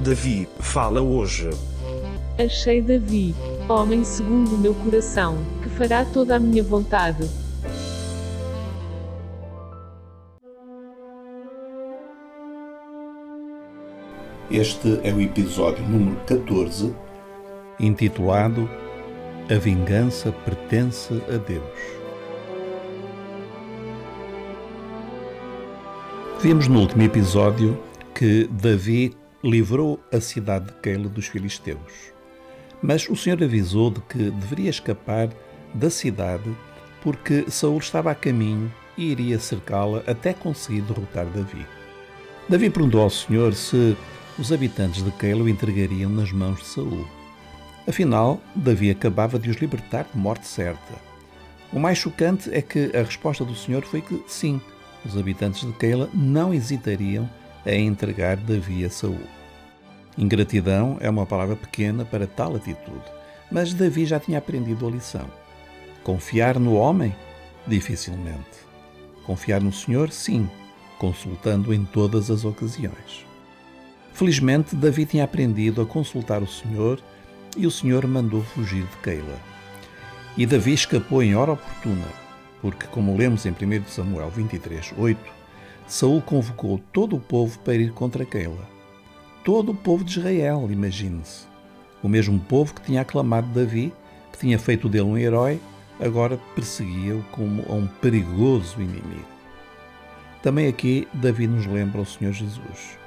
Davi fala hoje. Achei Davi, homem segundo o meu coração, que fará toda a minha vontade. Este é o episódio número 14, intitulado A Vingança Pertence a Deus. Vimos no último episódio que Davi livrou a cidade de Keila dos filisteus. Mas o Senhor avisou de que deveria escapar da cidade porque Saul estava a caminho e iria cercá-la até conseguir derrotar Davi. Davi perguntou ao Senhor se os habitantes de Keila o entregariam nas mãos de Saul. Afinal, Davi acabava de os libertar de morte certa. O mais chocante é que a resposta do Senhor foi que sim, os habitantes de Keila não hesitariam a entregar Davi a Saul. Ingratidão é uma palavra pequena para tal atitude, mas Davi já tinha aprendido a lição. Confiar no homem? Dificilmente. Confiar no Senhor? Sim, consultando em todas as ocasiões. Felizmente, Davi tinha aprendido a consultar o Senhor e o Senhor mandou fugir de Keila. E Davi escapou em hora oportuna, porque, como lemos em 1 Samuel 23, 8, Saul convocou todo o povo para ir contra Keila. Todo o povo de Israel, imagine-se. O mesmo povo que tinha aclamado Davi, que tinha feito dele um herói, agora perseguia-o como a um perigoso inimigo. Também aqui Davi nos lembra o Senhor Jesus.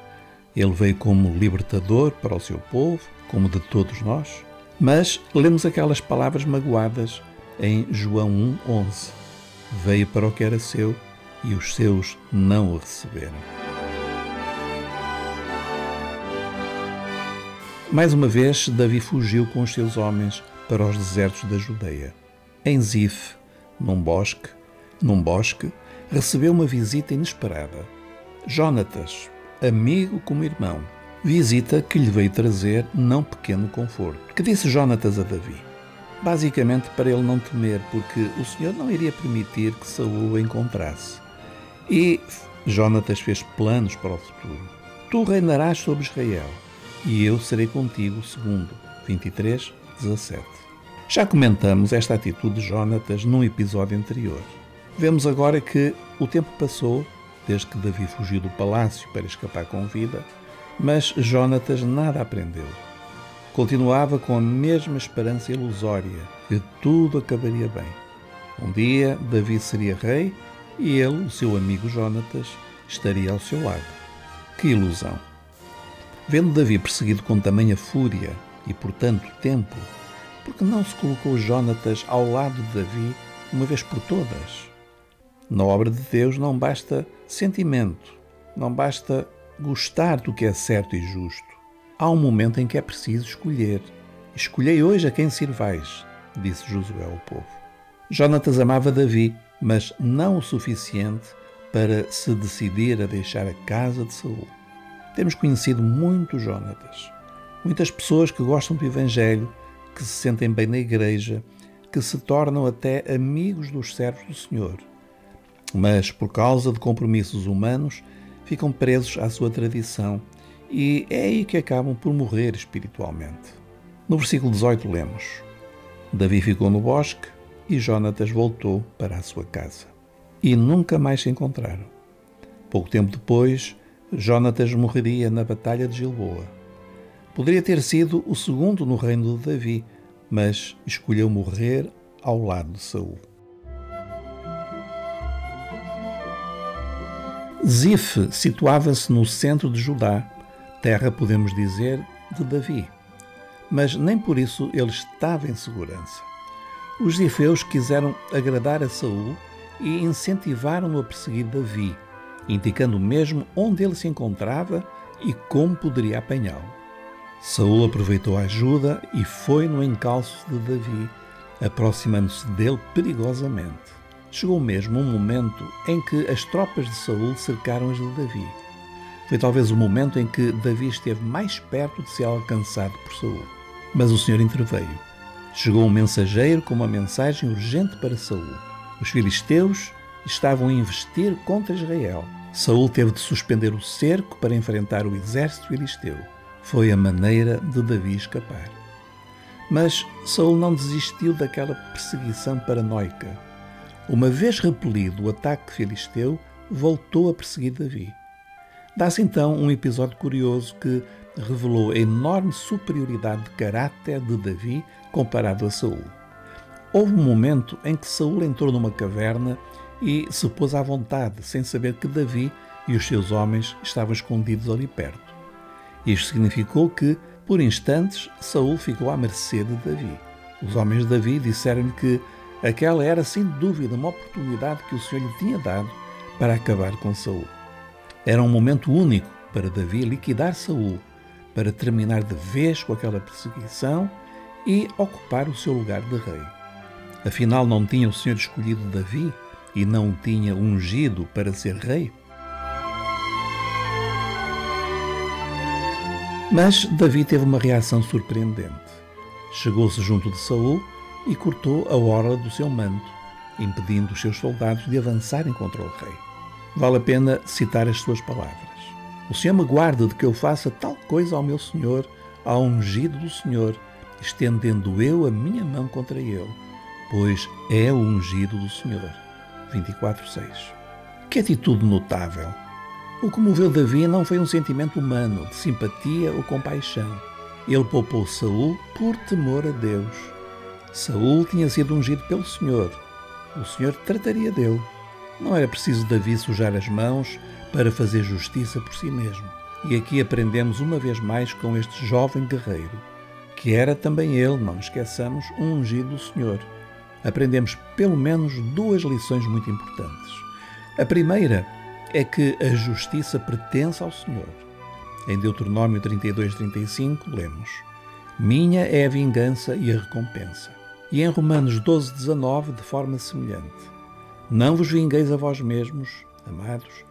Ele veio como libertador para o seu povo, como de todos nós, mas lemos aquelas palavras magoadas em João 1:11. Veio para o que era seu e os seus não o receberam. Mais uma vez, Davi fugiu com os seus homens para os desertos da Judeia. Em Zif, num bosque, num bosque, recebeu uma visita inesperada. Jonatas, amigo como irmão, visita que lhe veio trazer não pequeno conforto. Que disse Jonatas a Davi? Basicamente para ele não temer, porque o Senhor não iria permitir que Saul o encontrasse. E Jonatas fez planos para o futuro. Tu reinarás sobre Israel, e eu serei contigo, segundo 23, 17. Já comentamos esta atitude de Jonatas num episódio anterior. Vemos agora que o tempo passou desde que Davi fugiu do palácio para escapar com vida, mas Jonatas nada aprendeu. Continuava com a mesma esperança ilusória que tudo acabaria bem. Um dia Davi seria rei e ele, o seu amigo Jonatas, estaria ao seu lado. Que ilusão! Vendo Davi perseguido com tamanha fúria e por tanto tempo, porque não se colocou Jonatas ao lado de Davi uma vez por todas? Na obra de Deus não basta sentimento, não basta gostar do que é certo e justo. Há um momento em que é preciso escolher. Escolhei hoje a quem sirvais, disse Josué ao povo. Jonatas amava Davi, mas não o suficiente para se decidir a deixar a casa de Saul. Temos conhecido muitos Jonatas, muitas pessoas que gostam do Evangelho, que se sentem bem na igreja, que se tornam até amigos dos servos do Senhor, mas por causa de compromissos humanos ficam presos à sua tradição e é aí que acabam por morrer espiritualmente. No versículo 18 lemos: Davi ficou no bosque e Jonatas voltou para a sua casa. E nunca mais se encontraram. Pouco tempo depois, Jonatas morreria na Batalha de Gilboa. Poderia ter sido o segundo no reino de Davi, mas escolheu morrer ao lado de Saul. Zif situava-se no centro de Judá, terra, podemos dizer, de Davi. Mas nem por isso ele estava em segurança. Os zifeus quiseram agradar a Saul e incentivaram-no a perseguir Davi, indicando mesmo onde ele se encontrava e como poderia apanhá-lo. Saul aproveitou a ajuda e foi no encalço de Davi, aproximando-se dele perigosamente. Chegou mesmo um momento em que as tropas de Saul cercaram as de Davi. Foi talvez o momento em que Davi esteve mais perto de ser alcançado por Saul. Mas o Senhor interveio. Chegou um mensageiro com uma mensagem urgente para Saul. Os filisteus estavam a investir contra Israel. Saul teve de suspender o cerco para enfrentar o exército filisteu. Foi a maneira de Davi escapar. Mas Saul não desistiu daquela perseguição paranoica. Uma vez repelido o ataque filisteu, voltou a perseguir Davi. Dá-se então um episódio curioso que revelou a enorme superioridade de caráter de Davi comparado a Saul. Houve um momento em que Saul entrou numa caverna e se pôs à vontade, sem saber que Davi e os seus homens estavam escondidos ali perto. Isto significou que, por instantes, Saul ficou à mercê de Davi. Os homens de Davi disseram-lhe que aquela era sem dúvida uma oportunidade que o Senhor lhe tinha dado para acabar com Saul. Era um momento único para Davi liquidar Saul, para terminar de vez com aquela perseguição e ocupar o seu lugar de rei. Afinal, não tinha o Senhor escolhido Davi e não o tinha ungido para ser rei? Mas Davi teve uma reação surpreendente. Chegou-se junto de Saul e cortou a orla do seu manto, impedindo os seus soldados de avançarem contra o rei. Vale a pena citar as suas palavras. O Senhor me guarda de que eu faça tal coisa ao meu Senhor, ao ungido do Senhor, estendendo eu a minha mão contra ele, pois é o ungido do Senhor. 24:6. Que atitude notável! O que moveu Davi não foi um sentimento humano, de simpatia ou compaixão. Ele poupou Saul por temor a Deus. Saul tinha sido ungido pelo Senhor. O Senhor trataria dele. Não era preciso Davi sujar as mãos para fazer justiça por si mesmo. E aqui aprendemos uma vez mais com este jovem guerreiro, que era também ele, não esqueçamos, um ungido do Senhor. Aprendemos pelo menos duas lições muito importantes. A primeira é que a justiça pertence ao Senhor. Em Deuteronômio 32, 35, lemos: Minha é a vingança e a recompensa. E em Romanos 12, 19, de forma semelhante: Não vos vingueis a vós mesmos, amados,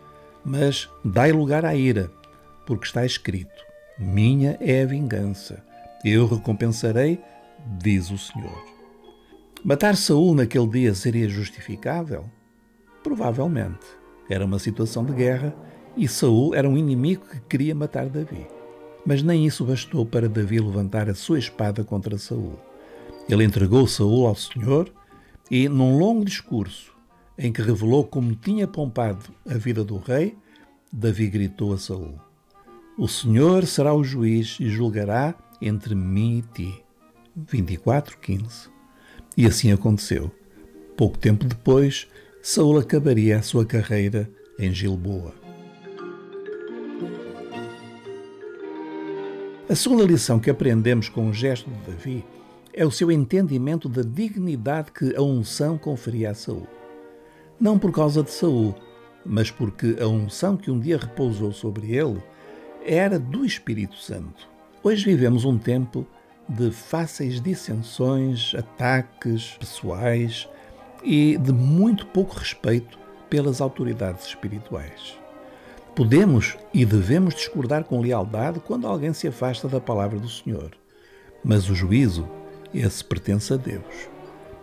mas dai lugar à ira, porque está escrito: Minha é a vingança, eu recompensarei, diz o Senhor. Matar Saul naquele dia seria justificável? Provavelmente. Era uma situação de guerra e Saul era um inimigo que queria matar Davi. Mas nem isso bastou para Davi levantar a sua espada contra Saul. Ele entregou Saul ao Senhor e, num longo discurso em que revelou como tinha poupado a vida do rei, Davi gritou a Saul: O Senhor será o juiz e julgará entre mim e ti. 24:15. E assim aconteceu. Pouco tempo depois, Saul acabaria a sua carreira em Gilboa. A segunda lição que aprendemos com o gesto de Davi é o seu entendimento da dignidade que a unção conferia a Saul. Não por causa de Saul, mas porque a unção que um dia repousou sobre ele era do Espírito Santo. Hoje vivemos um tempo de fáceis dissensões, ataques pessoais e de muito pouco respeito pelas autoridades espirituais. Podemos e devemos discordar com lealdade quando alguém se afasta da palavra do Senhor, mas o juízo, esse pertence a Deus.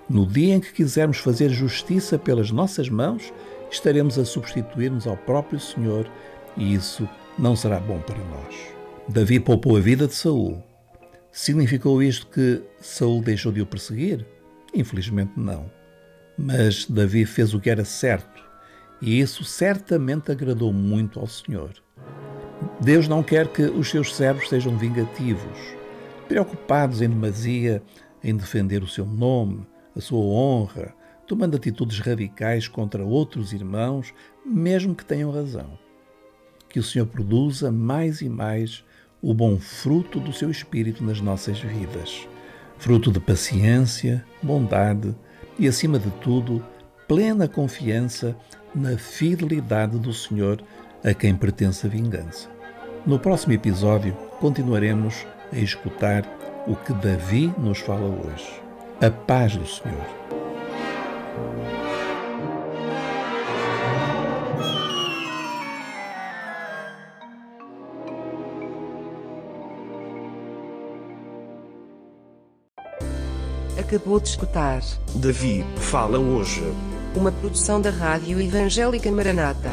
No dia em que quisermos fazer justiça pelas nossas mãos, estaremos a substituir-nos ao próprio Senhor e isso não será bom para nós. Davi poupou a vida de Saul. Significou isto que Saul deixou de o perseguir? Infelizmente não. Mas Davi fez o que era certo e isso certamente agradou muito ao Senhor. Deus não quer que os seus servos sejam vingativos, preocupados em demasia em defender o seu nome, a sua honra, tomando atitudes radicais contra outros irmãos, mesmo que tenham razão. Que o Senhor produza mais e mais o bom fruto do seu Espírito nas nossas vidas. Fruto de paciência, bondade e, acima de tudo, plena confiança na fidelidade do Senhor a quem pertence a vingança. No próximo episódio, continuaremos a escutar o que Davi nos fala hoje. A paz do Senhor. Acabou de escutar. Davi fala hoje. Uma produção da Rádio Evangélica Maranata.